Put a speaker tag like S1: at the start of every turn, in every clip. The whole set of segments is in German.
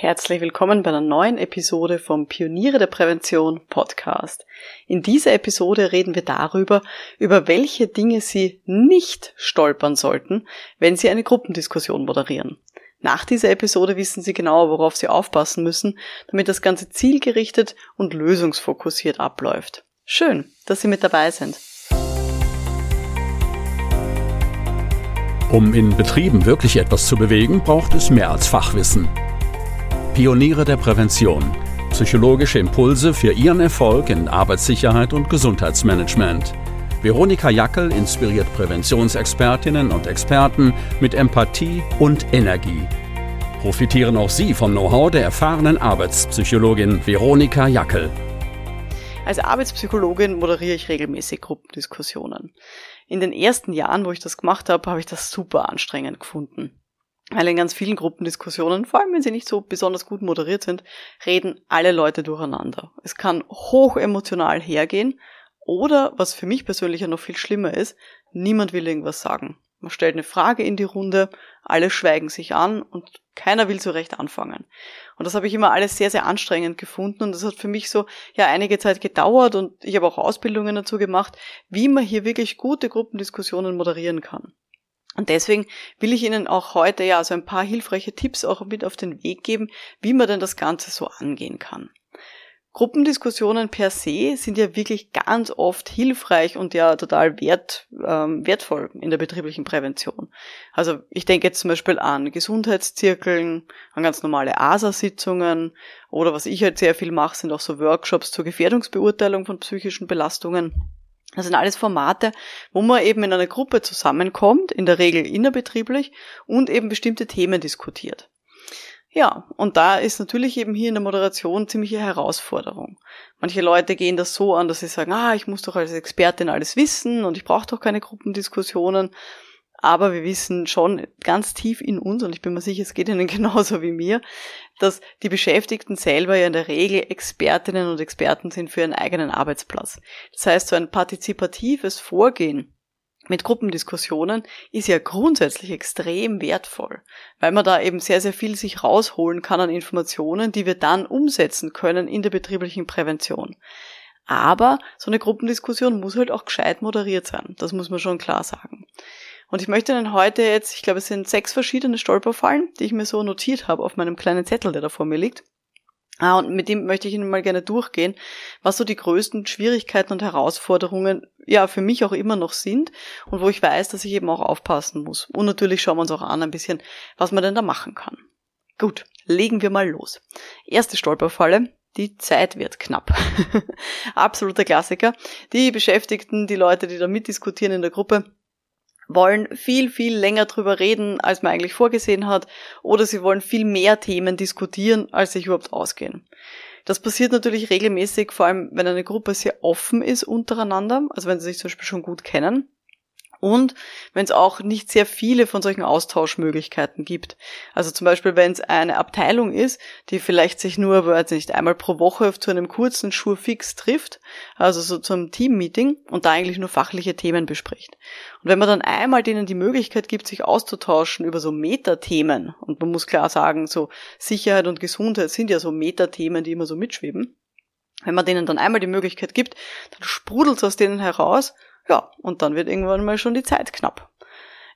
S1: Herzlich willkommen bei einer neuen Episode vom Pioniere der Prävention Podcast. In dieser Episode reden wir darüber, über welche Dinge Sie nicht stolpern sollten, wenn Sie eine Gruppendiskussion moderieren. Nach dieser Episode wissen Sie genau, worauf Sie aufpassen müssen, damit das Ganze zielgerichtet und lösungsfokussiert abläuft. Schön, dass Sie mit dabei sind.
S2: Um in Betrieben wirklich etwas zu bewegen, braucht es mehr als Fachwissen. Pioniere der Prävention. Psychologische Impulse für Ihren Erfolg in Arbeitssicherheit und Gesundheitsmanagement. Veronika Jackel inspiriert Präventionsexpertinnen und Experten mit Empathie und Energie. Profitieren auch Sie vom Know-how der erfahrenen Arbeitspsychologin Veronika Jackel.
S1: Als Arbeitspsychologin moderiere ich regelmäßig Gruppendiskussionen. In den ersten Jahren, wo ich das gemacht habe, habe ich das super anstrengend gefunden. Weil in ganz vielen Gruppendiskussionen, vor allem wenn sie nicht so besonders gut moderiert sind, reden alle Leute durcheinander. Es kann hoch emotional hergehen oder, was für mich persönlich ja noch viel schlimmer ist, niemand will irgendwas sagen. Man stellt eine Frage in die Runde, alle schweigen sich an und keiner will so recht anfangen. Und das habe ich immer alles sehr, sehr anstrengend gefunden und das hat für mich so ja einige Zeit gedauert und ich habe auch Ausbildungen dazu gemacht, wie man hier wirklich gute Gruppendiskussionen moderieren kann. Und deswegen will ich Ihnen auch heute ja so ein paar hilfreiche Tipps auch mit auf den Weg geben, wie man denn das Ganze so angehen kann. Gruppendiskussionen per se sind ja wirklich ganz oft hilfreich und ja total wert, ähm, wertvoll in der betrieblichen Prävention. Also ich denke jetzt zum Beispiel an Gesundheitszirkeln, an ganz normale ASA-Sitzungen oder was ich halt sehr viel mache, sind auch so Workshops zur Gefährdungsbeurteilung von psychischen Belastungen. Das sind alles Formate, wo man eben in einer Gruppe zusammenkommt, in der Regel innerbetrieblich, und eben bestimmte Themen diskutiert. Ja, und da ist natürlich eben hier in der Moderation ziemliche Herausforderung. Manche Leute gehen das so an, dass sie sagen, ah, ich muss doch als Expertin alles wissen und ich brauche doch keine Gruppendiskussionen. Aber wir wissen schon ganz tief in uns, und ich bin mir sicher, es geht Ihnen genauso wie mir, dass die Beschäftigten selber ja in der Regel Expertinnen und Experten sind für ihren eigenen Arbeitsplatz. Das heißt, so ein partizipatives Vorgehen mit Gruppendiskussionen ist ja grundsätzlich extrem wertvoll, weil man da eben sehr, sehr viel sich rausholen kann an Informationen, die wir dann umsetzen können in der betrieblichen Prävention. Aber so eine Gruppendiskussion muss halt auch gescheit moderiert sein. Das muss man schon klar sagen. Und ich möchte Ihnen heute jetzt, ich glaube, es sind sechs verschiedene Stolperfallen, die ich mir so notiert habe auf meinem kleinen Zettel, der da vor mir liegt. Ah, und mit dem möchte ich Ihnen mal gerne durchgehen, was so die größten Schwierigkeiten und Herausforderungen ja für mich auch immer noch sind und wo ich weiß, dass ich eben auch aufpassen muss. Und natürlich schauen wir uns auch an ein bisschen, was man denn da machen kann. Gut, legen wir mal los. Erste Stolperfalle, die Zeit wird knapp. Absoluter Klassiker. Die Beschäftigten, die Leute, die da mitdiskutieren in der Gruppe, wollen viel, viel länger drüber reden, als man eigentlich vorgesehen hat, oder sie wollen viel mehr Themen diskutieren, als sich überhaupt ausgehen. Das passiert natürlich regelmäßig, vor allem wenn eine Gruppe sehr offen ist untereinander, also wenn sie sich zum Beispiel schon gut kennen und wenn es auch nicht sehr viele von solchen Austauschmöglichkeiten gibt. Also zum Beispiel, wenn es eine Abteilung ist, die vielleicht sich nur, weiß nicht, einmal pro Woche zu einem kurzen Schurfix trifft, also so zum Teammeeting und da eigentlich nur fachliche Themen bespricht. Und wenn man dann einmal denen die Möglichkeit gibt, sich auszutauschen über so Metathemen, und man muss klar sagen, so Sicherheit und Gesundheit sind ja so Metathemen, die immer so mitschweben, wenn man denen dann einmal die Möglichkeit gibt, dann sprudelt es aus denen heraus ja, und dann wird irgendwann mal schon die Zeit knapp.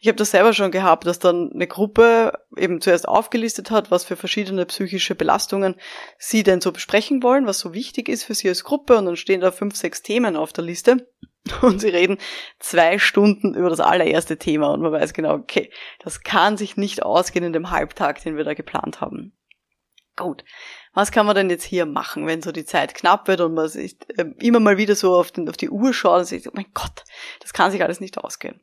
S1: Ich habe das selber schon gehabt, dass dann eine Gruppe eben zuerst aufgelistet hat, was für verschiedene psychische Belastungen sie denn so besprechen wollen, was so wichtig ist für sie als Gruppe und dann stehen da fünf, sechs Themen auf der Liste und sie reden zwei Stunden über das allererste Thema und man weiß genau, okay, das kann sich nicht ausgehen in dem Halbtag, den wir da geplant haben. Gut, was kann man denn jetzt hier machen, wenn so die Zeit knapp wird und man sich äh, immer mal wieder so auf, den, auf die Uhr schaut und sich, oh mein Gott, das kann sich alles nicht ausgehen.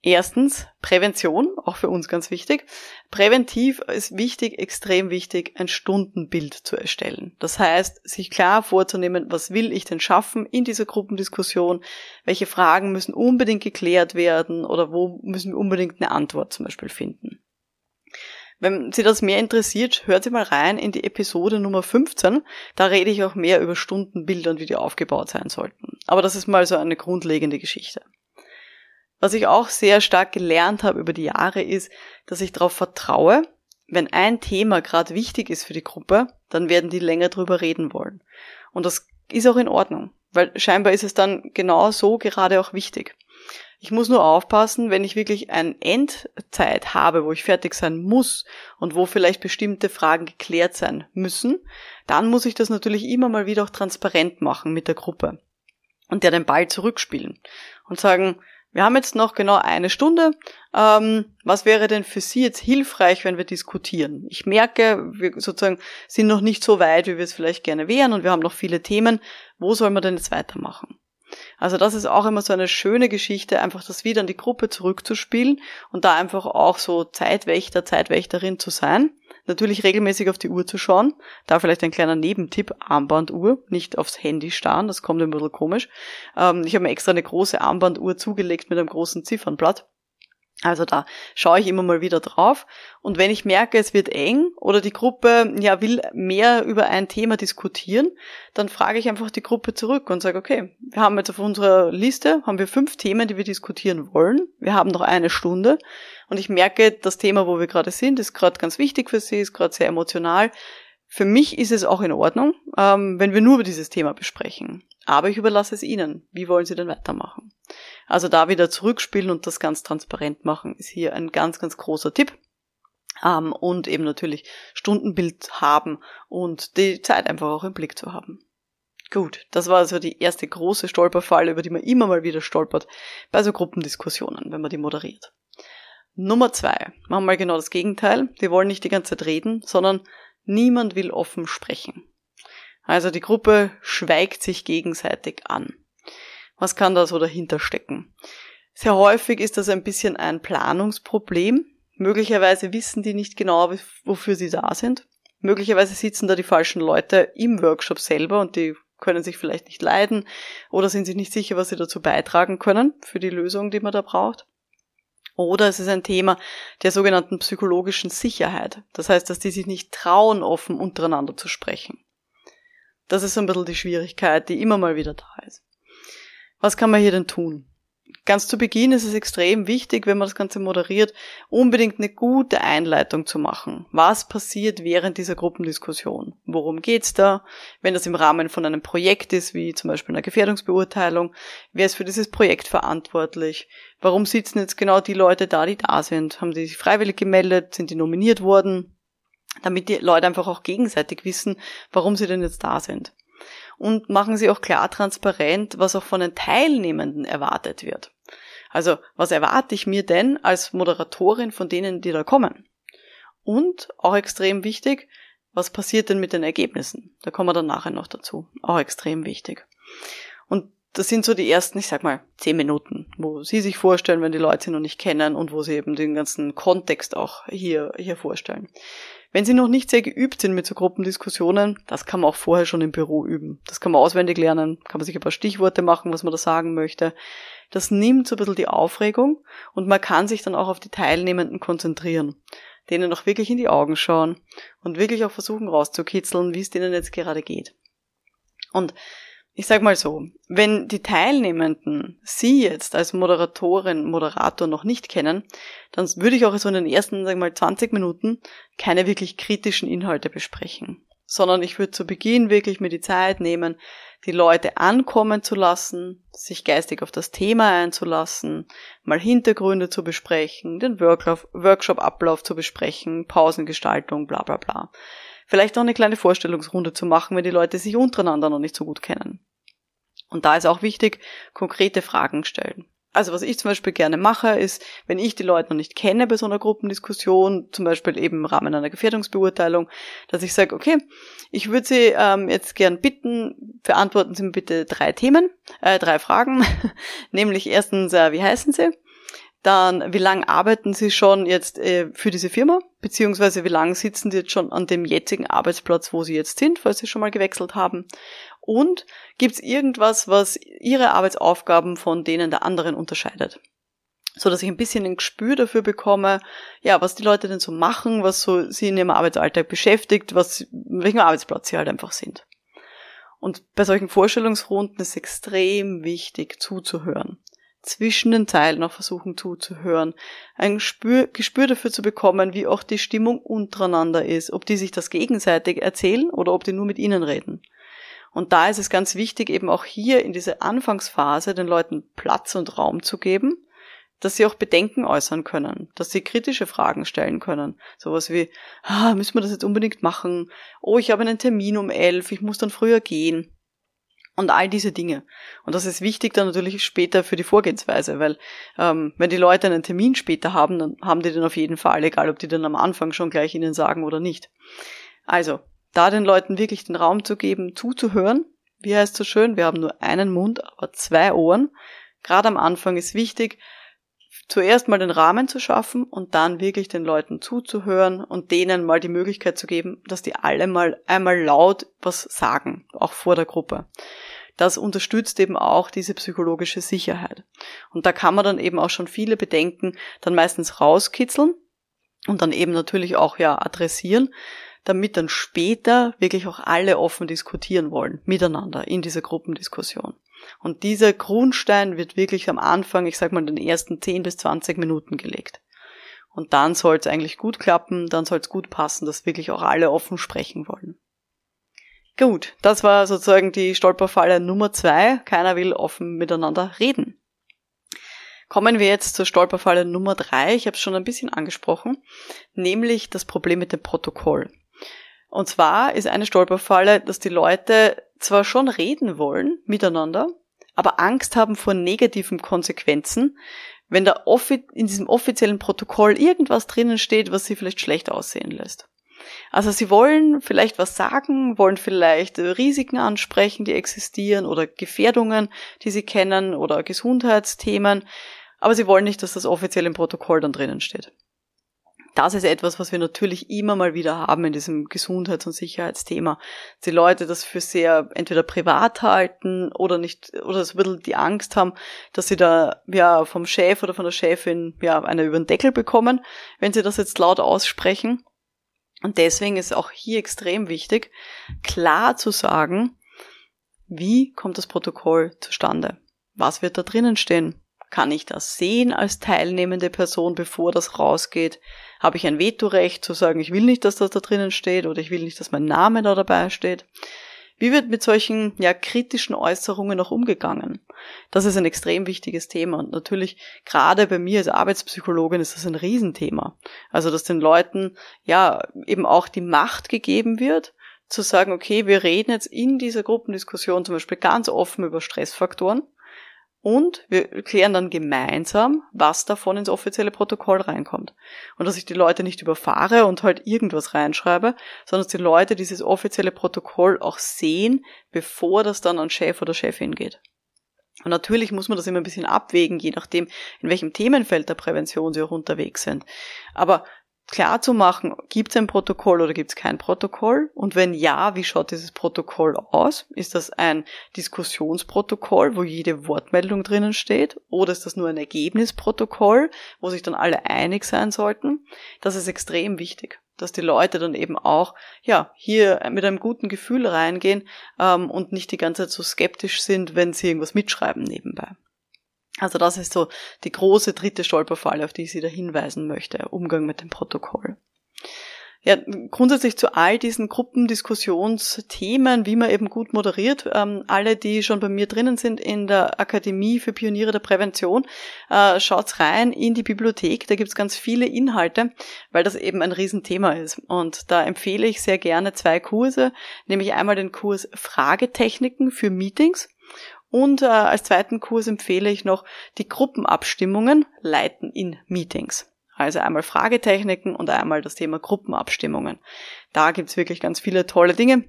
S1: Erstens, Prävention, auch für uns ganz wichtig. Präventiv ist wichtig, extrem wichtig, ein Stundenbild zu erstellen. Das heißt, sich klar vorzunehmen, was will ich denn schaffen in dieser Gruppendiskussion, welche Fragen müssen unbedingt geklärt werden oder wo müssen wir unbedingt eine Antwort zum Beispiel finden. Wenn Sie das mehr interessiert, hört Sie mal rein in die Episode Nummer 15. Da rede ich auch mehr über Stundenbilder und wie die aufgebaut sein sollten. Aber das ist mal so eine grundlegende Geschichte. Was ich auch sehr stark gelernt habe über die Jahre ist, dass ich darauf vertraue, wenn ein Thema gerade wichtig ist für die Gruppe, dann werden die länger drüber reden wollen. Und das ist auch in Ordnung, weil scheinbar ist es dann genau so gerade auch wichtig. Ich muss nur aufpassen, wenn ich wirklich eine Endzeit habe, wo ich fertig sein muss und wo vielleicht bestimmte Fragen geklärt sein müssen, dann muss ich das natürlich immer mal wieder auch transparent machen mit der Gruppe und der den Ball zurückspielen und sagen, wir haben jetzt noch genau eine Stunde. Ähm, was wäre denn für Sie jetzt hilfreich, wenn wir diskutieren? Ich merke, wir sozusagen sind noch nicht so weit, wie wir es vielleicht gerne wären und wir haben noch viele Themen. Wo soll man denn jetzt weitermachen? Also das ist auch immer so eine schöne Geschichte, einfach das wieder an die Gruppe zurückzuspielen und da einfach auch so Zeitwächter, Zeitwächterin zu sein. Natürlich regelmäßig auf die Uhr zu schauen. Da vielleicht ein kleiner Nebentipp, Armbanduhr, nicht aufs Handy starren, das kommt ein bisschen komisch. Ähm, ich habe mir extra eine große Armbanduhr zugelegt mit einem großen Ziffernblatt. Also da schaue ich immer mal wieder drauf. Und wenn ich merke, es wird eng oder die Gruppe ja will mehr über ein Thema diskutieren, dann frage ich einfach die Gruppe zurück und sage, okay, wir haben jetzt auf unserer Liste, haben wir fünf Themen, die wir diskutieren wollen. Wir haben noch eine Stunde. Und ich merke, das Thema, wo wir gerade sind, ist gerade ganz wichtig für Sie, ist gerade sehr emotional. Für mich ist es auch in Ordnung, ähm, wenn wir nur über dieses Thema besprechen. Aber ich überlasse es Ihnen. Wie wollen Sie denn weitermachen? Also da wieder zurückspielen und das ganz transparent machen, ist hier ein ganz, ganz großer Tipp. Ähm, und eben natürlich Stundenbild haben und die Zeit einfach auch im Blick zu haben. Gut, das war also die erste große Stolperfalle, über die man immer mal wieder stolpert bei so Gruppendiskussionen, wenn man die moderiert. Nummer zwei, machen wir genau das Gegenteil. Wir wollen nicht die ganze Zeit reden, sondern niemand will offen sprechen. Also die Gruppe schweigt sich gegenseitig an. Was kann da so dahinter stecken? Sehr häufig ist das ein bisschen ein Planungsproblem. Möglicherweise wissen die nicht genau, wofür sie da sind. Möglicherweise sitzen da die falschen Leute im Workshop selber und die können sich vielleicht nicht leiden oder sind sich nicht sicher, was sie dazu beitragen können für die Lösung, die man da braucht. Oder es ist ein Thema der sogenannten psychologischen Sicherheit. Das heißt, dass die sich nicht trauen, offen untereinander zu sprechen. Das ist so ein bisschen die Schwierigkeit, die immer mal wieder da ist. Was kann man hier denn tun? Ganz zu Beginn ist es extrem wichtig, wenn man das Ganze moderiert, unbedingt eine gute Einleitung zu machen. Was passiert während dieser Gruppendiskussion? Worum geht's da? Wenn das im Rahmen von einem Projekt ist, wie zum Beispiel einer Gefährdungsbeurteilung, wer ist für dieses Projekt verantwortlich? Warum sitzen jetzt genau die Leute da, die da sind? Haben die sich freiwillig gemeldet? Sind die nominiert worden? damit die Leute einfach auch gegenseitig wissen, warum sie denn jetzt da sind. Und machen sie auch klar transparent, was auch von den Teilnehmenden erwartet wird. Also, was erwarte ich mir denn als Moderatorin von denen, die da kommen? Und auch extrem wichtig, was passiert denn mit den Ergebnissen? Da kommen wir dann nachher noch dazu. Auch extrem wichtig. Und das sind so die ersten, ich sag mal, zehn Minuten, wo Sie sich vorstellen, wenn die Leute sie noch nicht kennen und wo Sie eben den ganzen Kontext auch hier, hier vorstellen. Wenn Sie noch nicht sehr geübt sind mit so Gruppendiskussionen, das kann man auch vorher schon im Büro üben. Das kann man auswendig lernen, kann man sich ein paar Stichworte machen, was man da sagen möchte. Das nimmt so ein bisschen die Aufregung und man kann sich dann auch auf die Teilnehmenden konzentrieren, denen auch wirklich in die Augen schauen und wirklich auch versuchen rauszukitzeln, wie es denen jetzt gerade geht. Und ich sag mal so, wenn die Teilnehmenden Sie jetzt als Moderatorin, Moderator noch nicht kennen, dann würde ich auch so in den ersten, sag mal, 20 Minuten keine wirklich kritischen Inhalte besprechen. Sondern ich würde zu Beginn wirklich mir die Zeit nehmen, die Leute ankommen zu lassen, sich geistig auf das Thema einzulassen, mal Hintergründe zu besprechen, den Workshop-Ablauf zu besprechen, Pausengestaltung, bla bla bla vielleicht auch eine kleine Vorstellungsrunde zu machen, wenn die Leute sich untereinander noch nicht so gut kennen. Und da ist auch wichtig, konkrete Fragen stellen. Also was ich zum Beispiel gerne mache, ist, wenn ich die Leute noch nicht kenne bei so einer Gruppendiskussion, zum Beispiel eben im Rahmen einer Gefährdungsbeurteilung, dass ich sage, okay, ich würde Sie ähm, jetzt gern bitten, beantworten Sie mir bitte drei Themen, äh, drei Fragen, nämlich erstens, äh, wie heißen Sie? Dann, wie lange arbeiten Sie schon jetzt äh, für diese Firma? Beziehungsweise wie lange sitzen Sie jetzt schon an dem jetzigen Arbeitsplatz, wo Sie jetzt sind, falls Sie schon mal gewechselt haben? Und gibt es irgendwas, was Ihre Arbeitsaufgaben von denen der anderen unterscheidet? So dass ich ein bisschen ein Gespür dafür bekomme, ja, was die Leute denn so machen, was so sie in ihrem Arbeitsalltag beschäftigt, was, welchem Arbeitsplatz sie halt einfach sind. Und bei solchen Vorstellungsrunden ist extrem wichtig zuzuhören zwischen den Zeilen auch versuchen zuzuhören, ein Gespür, Gespür dafür zu bekommen, wie auch die Stimmung untereinander ist, ob die sich das gegenseitig erzählen oder ob die nur mit ihnen reden. Und da ist es ganz wichtig, eben auch hier in dieser Anfangsphase den Leuten Platz und Raum zu geben, dass sie auch Bedenken äußern können, dass sie kritische Fragen stellen können. Sowas wie, ah, müssen wir das jetzt unbedingt machen? Oh, ich habe einen Termin um elf, ich muss dann früher gehen. Und all diese Dinge. Und das ist wichtig dann natürlich später für die Vorgehensweise, weil ähm, wenn die Leute einen Termin später haben, dann haben die den auf jeden Fall, egal ob die den am Anfang schon gleich ihnen sagen oder nicht. Also, da den Leuten wirklich den Raum zu geben, zuzuhören. Wie heißt so schön, wir haben nur einen Mund, aber zwei Ohren. Gerade am Anfang ist wichtig, zuerst mal den Rahmen zu schaffen und dann wirklich den Leuten zuzuhören und denen mal die Möglichkeit zu geben, dass die alle mal einmal laut was sagen, auch vor der Gruppe. Das unterstützt eben auch diese psychologische Sicherheit. Und da kann man dann eben auch schon viele Bedenken dann meistens rauskitzeln und dann eben natürlich auch ja adressieren, damit dann später wirklich auch alle offen diskutieren wollen, miteinander in dieser Gruppendiskussion. Und dieser Grundstein wird wirklich am Anfang, ich sag mal, in den ersten 10 bis 20 Minuten gelegt. Und dann soll es eigentlich gut klappen, dann soll es gut passen, dass wirklich auch alle offen sprechen wollen. Gut, das war sozusagen die Stolperfalle Nummer zwei. Keiner will offen miteinander reden. Kommen wir jetzt zur Stolperfalle Nummer drei. Ich habe es schon ein bisschen angesprochen, nämlich das Problem mit dem Protokoll. Und zwar ist eine Stolperfalle, dass die Leute zwar schon reden wollen miteinander, aber Angst haben vor negativen Konsequenzen, wenn da in diesem offiziellen Protokoll irgendwas drinnen steht, was sie vielleicht schlecht aussehen lässt. Also sie wollen vielleicht was sagen, wollen vielleicht Risiken ansprechen, die existieren oder Gefährdungen, die sie kennen oder Gesundheitsthemen, aber sie wollen nicht, dass das offiziell im Protokoll dann drinnen steht das ist etwas, was wir natürlich immer mal wieder haben in diesem Gesundheits- und Sicherheitsthema. Die Leute das für sehr entweder privat halten oder nicht, oder so ein bisschen die Angst haben, dass sie da, ja, vom Chef oder von der Chefin, ja, eine über den Deckel bekommen, wenn sie das jetzt laut aussprechen. Und deswegen ist auch hier extrem wichtig, klar zu sagen, wie kommt das Protokoll zustande? Was wird da drinnen stehen? Kann ich das sehen als teilnehmende Person, bevor das rausgeht? Habe ich ein Vetorecht zu sagen, ich will nicht, dass das da drinnen steht oder ich will nicht, dass mein Name da dabei steht? Wie wird mit solchen ja, kritischen Äußerungen noch umgegangen? Das ist ein extrem wichtiges Thema und natürlich gerade bei mir als Arbeitspsychologin ist das ein Riesenthema. Also dass den Leuten ja eben auch die Macht gegeben wird, zu sagen, okay, wir reden jetzt in dieser Gruppendiskussion zum Beispiel ganz offen über Stressfaktoren und wir klären dann gemeinsam, was davon ins offizielle Protokoll reinkommt. Und dass ich die Leute nicht überfahre und halt irgendwas reinschreibe, sondern dass die Leute dieses offizielle Protokoll auch sehen, bevor das dann an Chef oder Chefin geht. Und natürlich muss man das immer ein bisschen abwägen, je nachdem, in welchem Themenfeld der Prävention sie auch unterwegs sind. Aber klar zu machen, gibt es ein Protokoll oder gibt es kein Protokoll? Und wenn ja, wie schaut dieses Protokoll aus? Ist das ein Diskussionsprotokoll, wo jede Wortmeldung drinnen steht? Oder ist das nur ein Ergebnisprotokoll, wo sich dann alle einig sein sollten? Das ist extrem wichtig, dass die Leute dann eben auch, ja, hier mit einem guten Gefühl reingehen ähm, und nicht die ganze Zeit so skeptisch sind, wenn sie irgendwas mitschreiben nebenbei. Also das ist so die große dritte Stolperfalle, auf die ich Sie da hinweisen möchte, Umgang mit dem Protokoll. Ja, grundsätzlich zu all diesen Gruppendiskussionsthemen, wie man eben gut moderiert, ähm, alle, die schon bei mir drinnen sind in der Akademie für Pioniere der Prävention, äh, schaut's rein in die Bibliothek, da gibt's ganz viele Inhalte, weil das eben ein Riesenthema ist. Und da empfehle ich sehr gerne zwei Kurse, nämlich einmal den Kurs Fragetechniken für Meetings und äh, als zweiten Kurs empfehle ich noch die Gruppenabstimmungen leiten in Meetings. Also einmal Fragetechniken und einmal das Thema Gruppenabstimmungen. Da gibt's wirklich ganz viele tolle Dinge.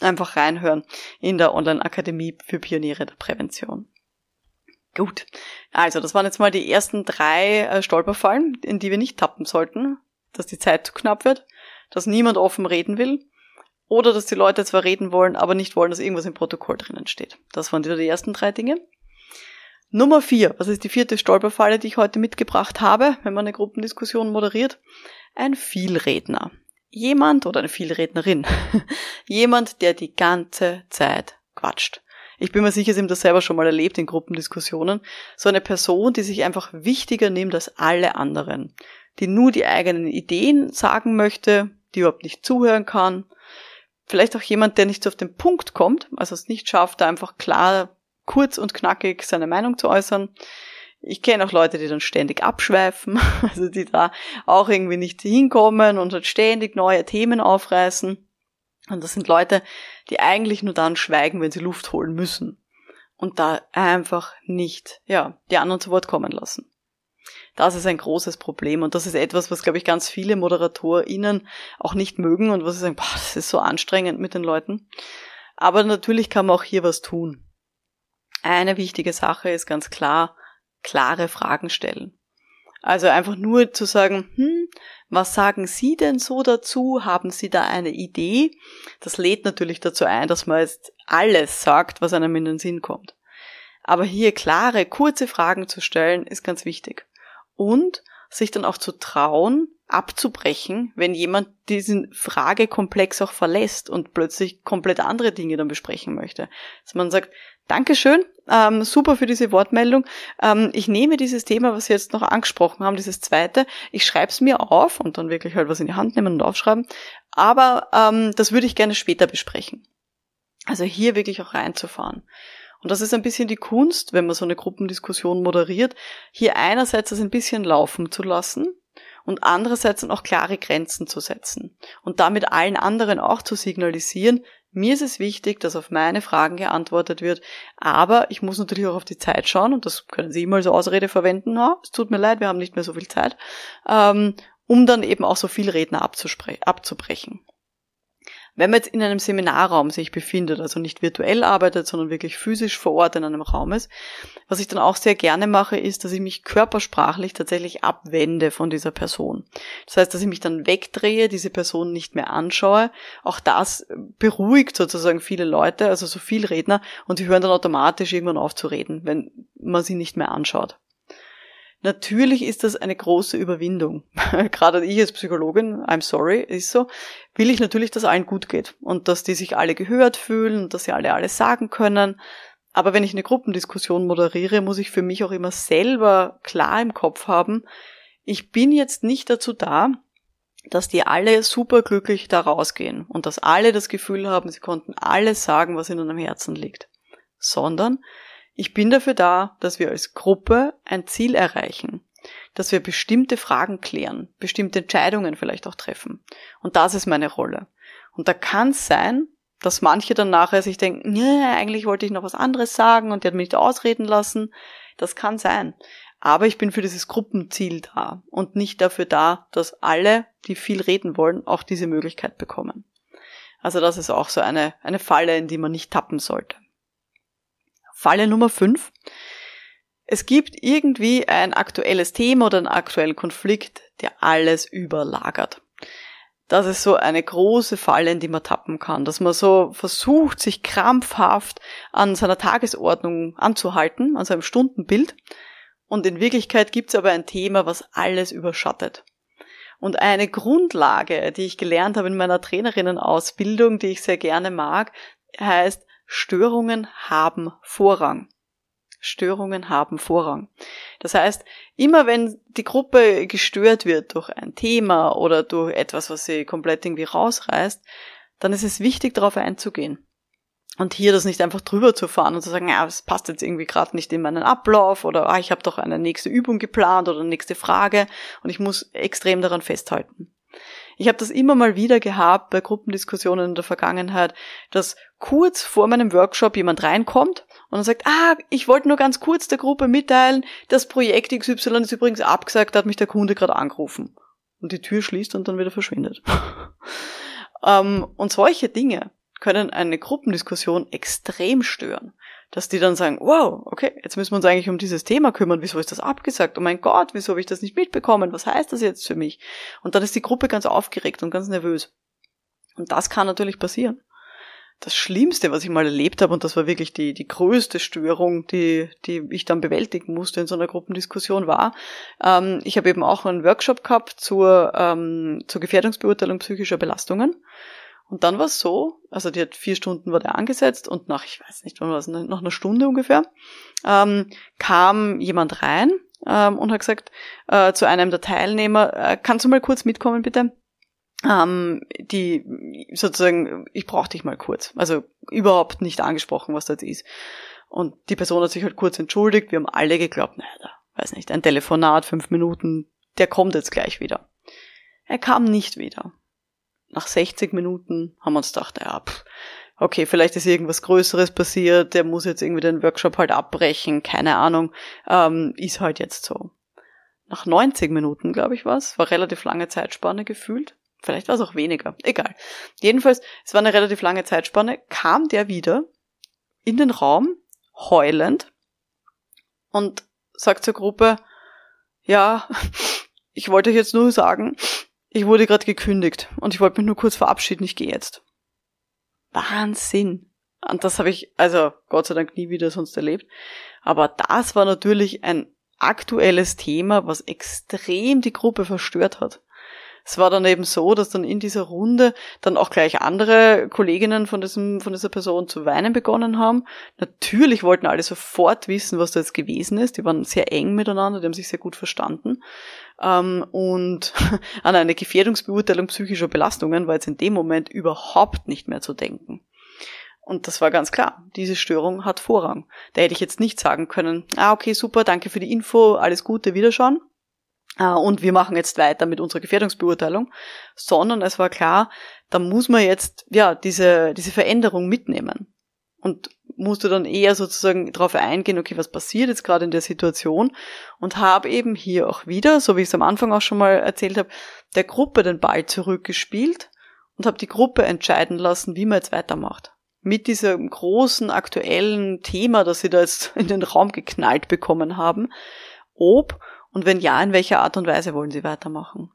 S1: Einfach reinhören in der Online-Akademie für Pioniere der Prävention. Gut, also das waren jetzt mal die ersten drei äh, Stolperfallen, in die wir nicht tappen sollten, dass die Zeit zu knapp wird, dass niemand offen reden will oder dass die Leute zwar reden wollen, aber nicht wollen, dass irgendwas im Protokoll drinnen steht. Das waren wieder die ersten drei Dinge. Nummer vier, was ist die vierte Stolperfalle, die ich heute mitgebracht habe, wenn man eine Gruppendiskussion moderiert? Ein Vielredner. Jemand oder eine Vielrednerin. Jemand, der die ganze Zeit quatscht. Ich bin mir sicher, Sie haben das selber schon mal erlebt in Gruppendiskussionen. So eine Person, die sich einfach wichtiger nimmt als alle anderen, die nur die eigenen Ideen sagen möchte, die überhaupt nicht zuhören kann. Vielleicht auch jemand, der nicht auf den Punkt kommt, also es nicht schafft, da einfach klar, kurz und knackig seine Meinung zu äußern. Ich kenne auch Leute, die dann ständig abschweifen, also die da auch irgendwie nicht hinkommen und halt ständig neue Themen aufreißen. Und das sind Leute, die eigentlich nur dann schweigen, wenn sie Luft holen müssen. Und da einfach nicht, ja, die anderen zu Wort kommen lassen. Das ist ein großes Problem und das ist etwas, was, glaube ich, ganz viele ModeratorInnen auch nicht mögen und was sie sagen, boah, das ist so anstrengend mit den Leuten. Aber natürlich kann man auch hier was tun. Eine wichtige Sache ist ganz klar, klare Fragen stellen. Also einfach nur zu sagen, hm, was sagen Sie denn so dazu? Haben Sie da eine Idee? Das lädt natürlich dazu ein, dass man jetzt alles sagt, was einem in den Sinn kommt. Aber hier klare, kurze Fragen zu stellen, ist ganz wichtig. Und sich dann auch zu trauen, abzubrechen, wenn jemand diesen Fragekomplex auch verlässt und plötzlich komplett andere Dinge dann besprechen möchte. Dass man sagt, Dankeschön, ähm, super für diese Wortmeldung. Ähm, ich nehme dieses Thema, was Sie jetzt noch angesprochen haben, dieses zweite, ich schreibe es mir auf und dann wirklich halt was in die Hand nehmen und aufschreiben. Aber ähm, das würde ich gerne später besprechen. Also hier wirklich auch reinzufahren. Und das ist ein bisschen die Kunst, wenn man so eine Gruppendiskussion moderiert, hier einerseits das ein bisschen laufen zu lassen, und andererseits dann auch klare Grenzen zu setzen und damit allen anderen auch zu signalisieren, mir ist es wichtig, dass auf meine Fragen geantwortet wird, aber ich muss natürlich auch auf die Zeit schauen und das können Sie immer als Ausrede verwenden, na, es tut mir leid, wir haben nicht mehr so viel Zeit, ähm, um dann eben auch so viel Redner abzubrechen. Wenn man jetzt in einem Seminarraum sich befindet, also nicht virtuell arbeitet, sondern wirklich physisch vor Ort in einem Raum ist, was ich dann auch sehr gerne mache, ist, dass ich mich körpersprachlich tatsächlich abwende von dieser Person. Das heißt, dass ich mich dann wegdrehe, diese Person nicht mehr anschaue. Auch das beruhigt sozusagen viele Leute, also so viel Redner, und die hören dann automatisch irgendwann auf zu reden, wenn man sie nicht mehr anschaut. Natürlich ist das eine große Überwindung. Gerade ich als Psychologin, I'm sorry, ist so, will ich natürlich, dass allen gut geht und dass die sich alle gehört fühlen und dass sie alle alles sagen können. Aber wenn ich eine Gruppendiskussion moderiere, muss ich für mich auch immer selber klar im Kopf haben, ich bin jetzt nicht dazu da, dass die alle superglücklich da rausgehen und dass alle das Gefühl haben, sie konnten alles sagen, was ihnen am Herzen liegt, sondern ich bin dafür da, dass wir als Gruppe ein Ziel erreichen, dass wir bestimmte Fragen klären, bestimmte Entscheidungen vielleicht auch treffen. Und das ist meine Rolle. Und da kann es sein, dass manche dann nachher sich denken, eigentlich wollte ich noch was anderes sagen und die hat mich nicht ausreden lassen. Das kann sein. Aber ich bin für dieses Gruppenziel da und nicht dafür da, dass alle, die viel reden wollen, auch diese Möglichkeit bekommen. Also das ist auch so eine, eine Falle, in die man nicht tappen sollte. Falle Nummer 5. Es gibt irgendwie ein aktuelles Thema oder einen aktuellen Konflikt, der alles überlagert. Das ist so eine große Falle, in die man tappen kann, dass man so versucht, sich krampfhaft an seiner Tagesordnung anzuhalten, an seinem Stundenbild. Und in Wirklichkeit gibt es aber ein Thema, was alles überschattet. Und eine Grundlage, die ich gelernt habe in meiner Trainerinnenausbildung, die ich sehr gerne mag, heißt, Störungen haben Vorrang. Störungen haben Vorrang. Das heißt, immer wenn die Gruppe gestört wird durch ein Thema oder durch etwas, was sie komplett irgendwie rausreißt, dann ist es wichtig, darauf einzugehen. Und hier das nicht einfach drüber zu fahren und zu sagen, ja, es passt jetzt irgendwie gerade nicht in meinen Ablauf oder ah, ich habe doch eine nächste Übung geplant oder eine nächste Frage und ich muss extrem daran festhalten. Ich habe das immer mal wieder gehabt bei Gruppendiskussionen in der Vergangenheit, dass kurz vor meinem Workshop jemand reinkommt und dann sagt, ah, ich wollte nur ganz kurz der Gruppe mitteilen, das Projekt XY ist übrigens abgesagt, da hat mich der Kunde gerade angerufen. Und die Tür schließt und dann wieder verschwindet. ähm, und solche Dinge können eine Gruppendiskussion extrem stören dass die dann sagen, wow, okay, jetzt müssen wir uns eigentlich um dieses Thema kümmern, wieso ist das abgesagt? Oh mein Gott, wieso habe ich das nicht mitbekommen? Was heißt das jetzt für mich? Und dann ist die Gruppe ganz aufgeregt und ganz nervös. Und das kann natürlich passieren. Das Schlimmste, was ich mal erlebt habe, und das war wirklich die, die größte Störung, die, die ich dann bewältigen musste in so einer Gruppendiskussion, war, ähm, ich habe eben auch einen Workshop gehabt zur, ähm, zur Gefährdungsbeurteilung psychischer Belastungen. Und dann war es so, also die hat vier Stunden war der angesetzt und nach, ich weiß nicht, wann war es, nach einer Stunde ungefähr, ähm, kam jemand rein ähm, und hat gesagt äh, zu einem der Teilnehmer, äh, kannst du mal kurz mitkommen bitte? Ähm, die sozusagen, ich brauche dich mal kurz. Also überhaupt nicht angesprochen, was das ist. Und die Person hat sich halt kurz entschuldigt. Wir haben alle geglaubt, naja, weiß nicht, ein Telefonat, fünf Minuten, der kommt jetzt gleich wieder. Er kam nicht wieder nach 60 Minuten haben wir uns gedacht, ja, pff, okay, vielleicht ist irgendwas Größeres passiert, der muss jetzt irgendwie den Workshop halt abbrechen, keine Ahnung, ähm, ist halt jetzt so. Nach 90 Minuten, glaube ich, was, war relativ lange Zeitspanne gefühlt. Vielleicht war es auch weniger, egal. Jedenfalls, es war eine relativ lange Zeitspanne, kam der wieder in den Raum, heulend, und sagt zur Gruppe, ja, ich wollte euch jetzt nur sagen, ich wurde gerade gekündigt und ich wollte mich nur kurz verabschieden, ich gehe jetzt. Wahnsinn. Und das habe ich, also Gott sei Dank nie wieder sonst erlebt. Aber das war natürlich ein aktuelles Thema, was extrem die Gruppe verstört hat. Es war dann eben so, dass dann in dieser Runde dann auch gleich andere Kolleginnen von diesem, von dieser Person zu weinen begonnen haben. Natürlich wollten alle sofort wissen, was da jetzt gewesen ist. Die waren sehr eng miteinander, die haben sich sehr gut verstanden. Ähm, und an eine Gefährdungsbeurteilung psychischer Belastungen war jetzt in dem Moment überhaupt nicht mehr zu denken. Und das war ganz klar, diese Störung hat Vorrang. Da hätte ich jetzt nicht sagen können, ah, okay, super, danke für die Info, alles Gute, Wiederschauen. Äh, und wir machen jetzt weiter mit unserer Gefährdungsbeurteilung, sondern es war klar, da muss man jetzt, ja, diese, diese Veränderung mitnehmen. Und musste dann eher sozusagen darauf eingehen, okay, was passiert jetzt gerade in der Situation und habe eben hier auch wieder, so wie ich es am Anfang auch schon mal erzählt habe, der Gruppe den Ball zurückgespielt und habe die Gruppe entscheiden lassen, wie man jetzt weitermacht. Mit diesem großen aktuellen Thema, das sie da jetzt in den Raum geknallt bekommen haben, ob und wenn ja, in welcher Art und Weise wollen sie weitermachen.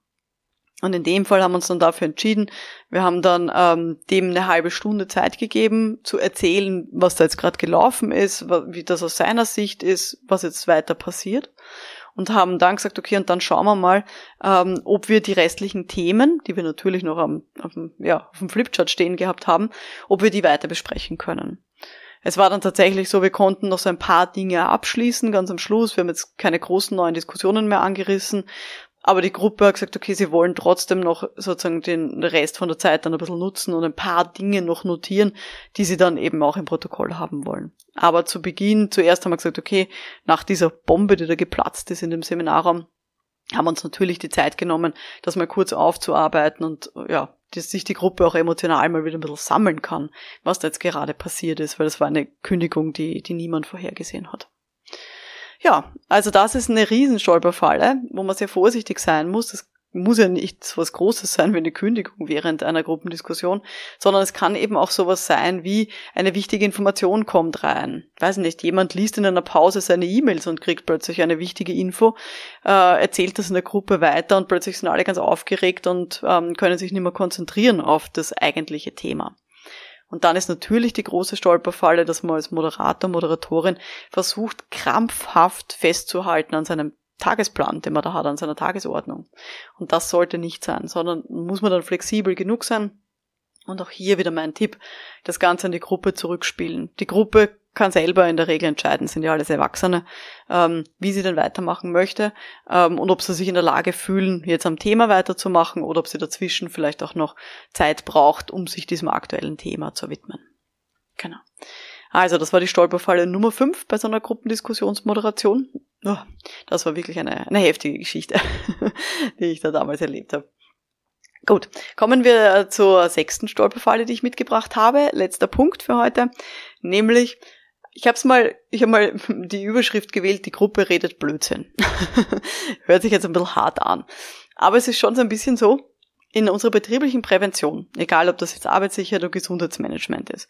S1: Und in dem Fall haben wir uns dann dafür entschieden. Wir haben dann ähm, dem eine halbe Stunde Zeit gegeben, zu erzählen, was da jetzt gerade gelaufen ist, wie das aus seiner Sicht ist, was jetzt weiter passiert. Und haben dann gesagt, okay, und dann schauen wir mal, ähm, ob wir die restlichen Themen, die wir natürlich noch am, auf, dem, ja, auf dem Flipchart stehen gehabt haben, ob wir die weiter besprechen können. Es war dann tatsächlich so, wir konnten noch so ein paar Dinge abschließen, ganz am Schluss. Wir haben jetzt keine großen neuen Diskussionen mehr angerissen, aber die Gruppe hat gesagt, okay, sie wollen trotzdem noch sozusagen den Rest von der Zeit dann ein bisschen nutzen und ein paar Dinge noch notieren, die sie dann eben auch im Protokoll haben wollen. Aber zu Beginn, zuerst haben wir gesagt, okay, nach dieser Bombe, die da geplatzt ist in dem Seminarraum, haben wir uns natürlich die Zeit genommen, das mal kurz aufzuarbeiten und ja, dass sich die Gruppe auch emotional mal wieder ein bisschen sammeln kann, was da jetzt gerade passiert ist, weil das war eine Kündigung, die, die niemand vorhergesehen hat. Ja, also das ist eine Riesenstolperfalle, wo man sehr vorsichtig sein muss. Das muss ja nicht so was Großes sein wie eine Kündigung während einer Gruppendiskussion, sondern es kann eben auch sowas sein wie eine wichtige Information kommt rein. weiß nicht, jemand liest in einer Pause seine E-Mails und kriegt plötzlich eine wichtige Info, äh, erzählt das in der Gruppe weiter und plötzlich sind alle ganz aufgeregt und ähm, können sich nicht mehr konzentrieren auf das eigentliche Thema. Und dann ist natürlich die große Stolperfalle, dass man als Moderator, Moderatorin versucht, krampfhaft festzuhalten an seinem Tagesplan, den man da hat, an seiner Tagesordnung. Und das sollte nicht sein, sondern muss man dann flexibel genug sein. Und auch hier wieder mein Tipp, das Ganze an die Gruppe zurückspielen. Die Gruppe kann selber in der Regel entscheiden, sind ja alles Erwachsene, ähm, wie sie denn weitermachen möchte ähm, und ob sie sich in der Lage fühlen, jetzt am Thema weiterzumachen oder ob sie dazwischen vielleicht auch noch Zeit braucht, um sich diesem aktuellen Thema zu widmen. Genau. Also, das war die Stolperfalle Nummer 5 bei so einer Gruppendiskussionsmoderation. Oh, das war wirklich eine, eine heftige Geschichte, die ich da damals erlebt habe. Gut, kommen wir zur sechsten Stolperfalle, die ich mitgebracht habe. Letzter Punkt für heute, nämlich ich habe mal, ich habe mal die Überschrift gewählt, die Gruppe redet Blödsinn. Hört sich jetzt ein bisschen hart an. Aber es ist schon so ein bisschen so, in unserer betrieblichen Prävention, egal ob das jetzt Arbeitssicherheit oder Gesundheitsmanagement ist,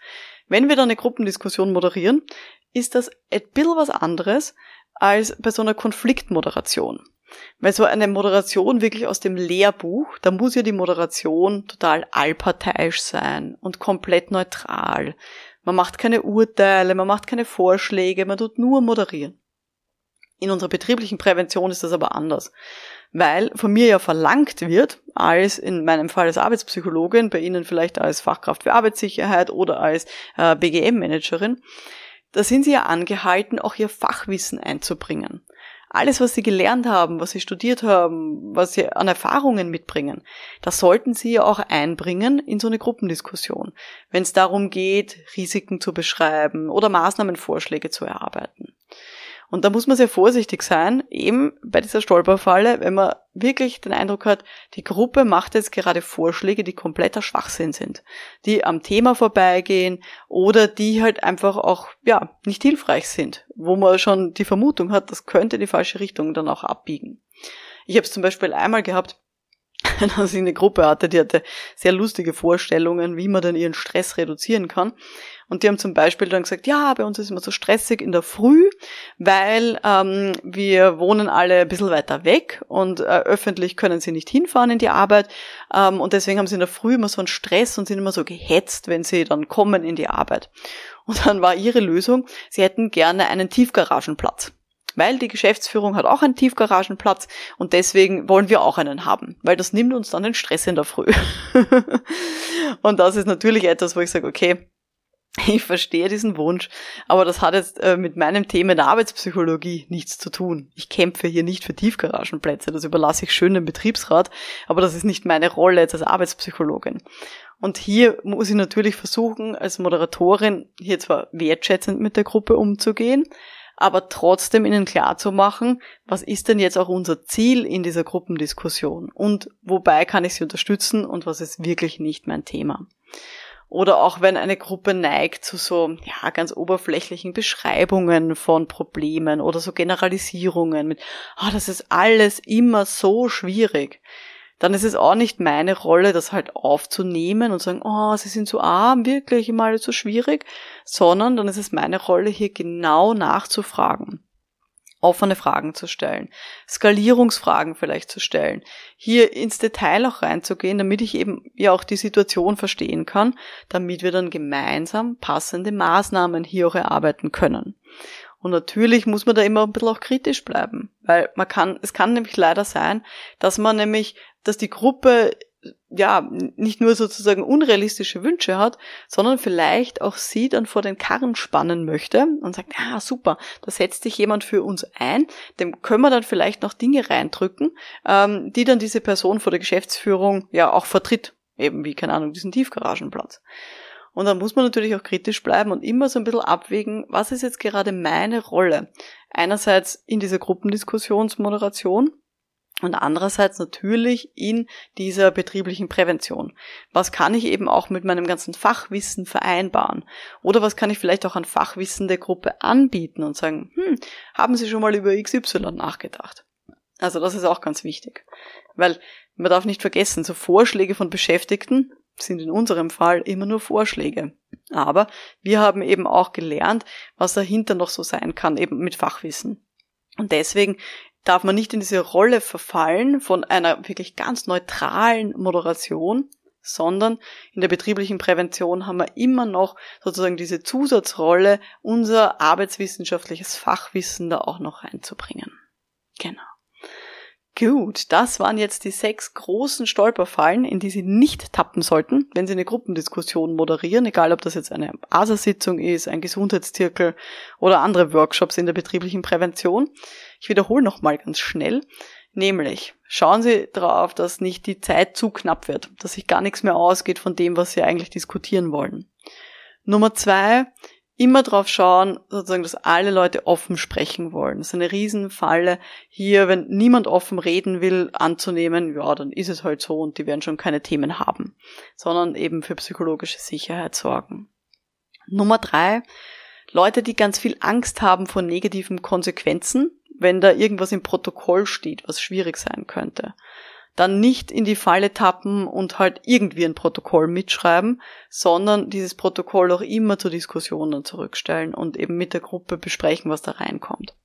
S1: wenn wir da eine Gruppendiskussion moderieren, ist das ein bisschen was anderes als bei so einer Konfliktmoderation. Weil so eine Moderation wirklich aus dem Lehrbuch, da muss ja die Moderation total allparteiisch sein und komplett neutral. Man macht keine Urteile, man macht keine Vorschläge, man tut nur moderieren. In unserer betrieblichen Prävention ist das aber anders, weil von mir ja verlangt wird, als in meinem Fall als Arbeitspsychologin, bei Ihnen vielleicht als Fachkraft für Arbeitssicherheit oder als äh, BGM-Managerin, da sind Sie ja angehalten, auch Ihr Fachwissen einzubringen. Alles, was Sie gelernt haben, was Sie studiert haben, was Sie an Erfahrungen mitbringen, das sollten Sie ja auch einbringen in so eine Gruppendiskussion, wenn es darum geht, Risiken zu beschreiben oder Maßnahmenvorschläge zu erarbeiten. Und da muss man sehr vorsichtig sein, eben bei dieser Stolperfalle, wenn man wirklich den Eindruck hat, die Gruppe macht jetzt gerade Vorschläge, die kompletter Schwachsinn sind, die am Thema vorbeigehen oder die halt einfach auch, ja, nicht hilfreich sind, wo man schon die Vermutung hat, das könnte die falsche Richtung dann auch abbiegen. Ich habe es zum Beispiel einmal gehabt, dass ich eine Gruppe hatte, die hatte sehr lustige Vorstellungen, wie man dann ihren Stress reduzieren kann. Und die haben zum Beispiel dann gesagt, ja, bei uns ist immer so stressig in der Früh, weil ähm, wir wohnen alle ein bisschen weiter weg und äh, öffentlich können sie nicht hinfahren in die Arbeit. Ähm, und deswegen haben sie in der Früh immer so einen Stress und sind immer so gehetzt, wenn sie dann kommen in die Arbeit. Und dann war ihre Lösung, sie hätten gerne einen Tiefgaragenplatz weil die Geschäftsführung hat auch einen Tiefgaragenplatz und deswegen wollen wir auch einen haben, weil das nimmt uns dann den Stress in der Früh. und das ist natürlich etwas, wo ich sage, okay, ich verstehe diesen Wunsch, aber das hat jetzt äh, mit meinem Thema der Arbeitspsychologie nichts zu tun. Ich kämpfe hier nicht für Tiefgaragenplätze, das überlasse ich schön dem Betriebsrat, aber das ist nicht meine Rolle jetzt als Arbeitspsychologin. Und hier muss ich natürlich versuchen, als Moderatorin hier zwar wertschätzend mit der Gruppe umzugehen, aber trotzdem ihnen klar zu machen, was ist denn jetzt auch unser Ziel in dieser Gruppendiskussion und wobei kann ich sie unterstützen und was ist wirklich nicht mein Thema. Oder auch wenn eine Gruppe neigt zu so, ja, ganz oberflächlichen Beschreibungen von Problemen oder so Generalisierungen mit, ah, oh, das ist alles immer so schwierig dann ist es auch nicht meine Rolle, das halt aufzunehmen und sagen, oh, sie sind so arm, wirklich immer alles so schwierig, sondern dann ist es meine Rolle, hier genau nachzufragen offene Fragen zu stellen, Skalierungsfragen vielleicht zu stellen, hier ins Detail auch reinzugehen, damit ich eben ja auch die Situation verstehen kann, damit wir dann gemeinsam passende Maßnahmen hier auch erarbeiten können. Und natürlich muss man da immer ein bisschen auch kritisch bleiben, weil man kann, es kann nämlich leider sein, dass man nämlich, dass die Gruppe ja, nicht nur sozusagen unrealistische Wünsche hat, sondern vielleicht auch sie dann vor den Karren spannen möchte und sagt, ah, super, da setzt sich jemand für uns ein, dem können wir dann vielleicht noch Dinge reindrücken, ähm, die dann diese Person vor der Geschäftsführung ja auch vertritt. Eben wie, keine Ahnung, diesen Tiefgaragenplatz. Und dann muss man natürlich auch kritisch bleiben und immer so ein bisschen abwägen, was ist jetzt gerade meine Rolle? Einerseits in dieser Gruppendiskussionsmoderation und andererseits natürlich in dieser betrieblichen Prävention. Was kann ich eben auch mit meinem ganzen Fachwissen vereinbaren? Oder was kann ich vielleicht auch an Fachwissen der Gruppe anbieten und sagen, hm, haben Sie schon mal über XY nachgedacht? Also das ist auch ganz wichtig. Weil man darf nicht vergessen, so Vorschläge von Beschäftigten sind in unserem Fall immer nur Vorschläge. Aber wir haben eben auch gelernt, was dahinter noch so sein kann, eben mit Fachwissen. Und deswegen darf man nicht in diese Rolle verfallen von einer wirklich ganz neutralen Moderation, sondern in der betrieblichen Prävention haben wir immer noch sozusagen diese Zusatzrolle, unser arbeitswissenschaftliches Fachwissen da auch noch reinzubringen. Genau. Gut, das waren jetzt die sechs großen Stolperfallen, in die Sie nicht tappen sollten, wenn Sie eine Gruppendiskussion moderieren, egal ob das jetzt eine ASA-Sitzung ist, ein Gesundheitszirkel oder andere Workshops in der betrieblichen Prävention. Ich wiederhole nochmal ganz schnell, nämlich schauen Sie darauf, dass nicht die Zeit zu knapp wird, dass sich gar nichts mehr ausgeht von dem, was Sie eigentlich diskutieren wollen. Nummer zwei, immer drauf schauen, sozusagen, dass alle Leute offen sprechen wollen. Das ist eine Riesenfalle hier, wenn niemand offen reden will, anzunehmen, ja, dann ist es halt so und die werden schon keine Themen haben, sondern eben für psychologische Sicherheit sorgen. Nummer drei, Leute, die ganz viel Angst haben vor negativen Konsequenzen, wenn da irgendwas im Protokoll steht, was schwierig sein könnte dann nicht in die Falle tappen und halt irgendwie ein Protokoll mitschreiben, sondern dieses Protokoll auch immer zur Diskussion dann zurückstellen und eben mit der Gruppe besprechen, was da reinkommt.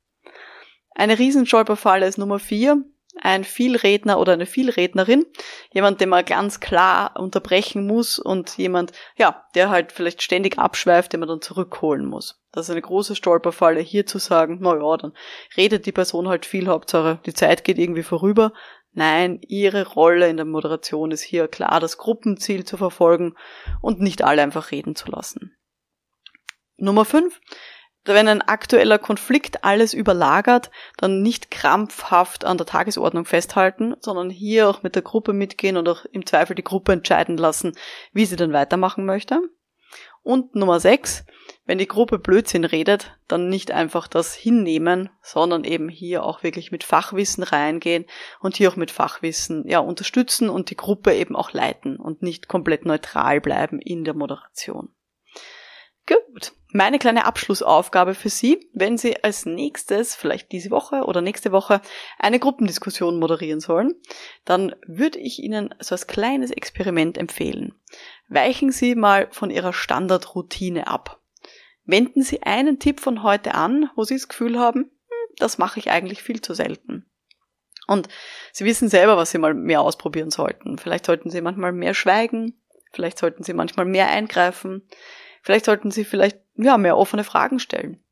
S1: Eine Riesenstolperfalle ist Nummer vier. Ein Vielredner oder eine Vielrednerin, jemand, den man ganz klar unterbrechen muss und jemand, ja, der halt vielleicht ständig abschweift, den man dann zurückholen muss. Das ist eine große Stolperfalle, hier zu sagen, na ja, dann redet die Person halt viel, Hauptsache die Zeit geht irgendwie vorüber. Nein, ihre Rolle in der Moderation ist hier klar, das Gruppenziel zu verfolgen und nicht alle einfach reden zu lassen. Nummer 5 wenn ein aktueller Konflikt alles überlagert, dann nicht krampfhaft an der Tagesordnung festhalten, sondern hier auch mit der Gruppe mitgehen und auch im Zweifel die Gruppe entscheiden lassen, wie sie dann weitermachen möchte. Und Nummer 6, wenn die Gruppe Blödsinn redet, dann nicht einfach das hinnehmen, sondern eben hier auch wirklich mit Fachwissen reingehen und hier auch mit Fachwissen ja unterstützen und die Gruppe eben auch leiten und nicht komplett neutral bleiben in der Moderation. Gut. Meine kleine Abschlussaufgabe für Sie, wenn Sie als nächstes, vielleicht diese Woche oder nächste Woche, eine Gruppendiskussion moderieren sollen, dann würde ich Ihnen so als kleines Experiment empfehlen. Weichen Sie mal von Ihrer Standardroutine ab. Wenden Sie einen Tipp von heute an, wo Sie das Gefühl haben, hm, das mache ich eigentlich viel zu selten. Und Sie wissen selber, was Sie mal mehr ausprobieren sollten. Vielleicht sollten Sie manchmal mehr schweigen, vielleicht sollten Sie manchmal mehr eingreifen, Vielleicht sollten Sie vielleicht ja, mehr offene Fragen stellen.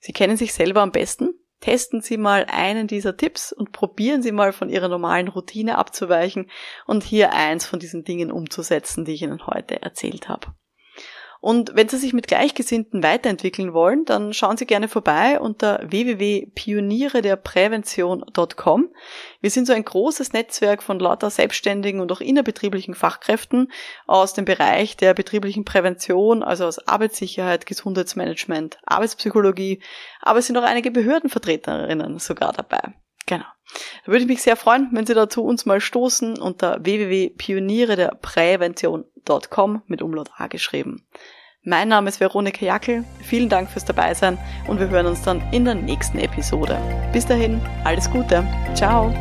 S1: Sie kennen sich selber am besten. Testen Sie mal einen dieser Tipps und probieren Sie mal von Ihrer normalen Routine abzuweichen und hier eins von diesen Dingen umzusetzen, die ich Ihnen heute erzählt habe. Und wenn Sie sich mit Gleichgesinnten weiterentwickeln wollen, dann schauen Sie gerne vorbei unter www.pioniere-der-prävention.com. Wir sind so ein großes Netzwerk von lauter selbstständigen und auch innerbetrieblichen Fachkräften aus dem Bereich der betrieblichen Prävention, also aus Arbeitssicherheit, Gesundheitsmanagement, Arbeitspsychologie, aber es sind auch einige Behördenvertreterinnen sogar dabei. Genau. Da würde ich mich sehr freuen, wenn Sie dazu uns mal stoßen unter www.pioniere der Prävention.com mit Umlaut A geschrieben. Mein Name ist Veronika Jackel. Vielen Dank fürs Dabeisein und wir hören uns dann in der nächsten Episode. Bis dahin, alles Gute. Ciao.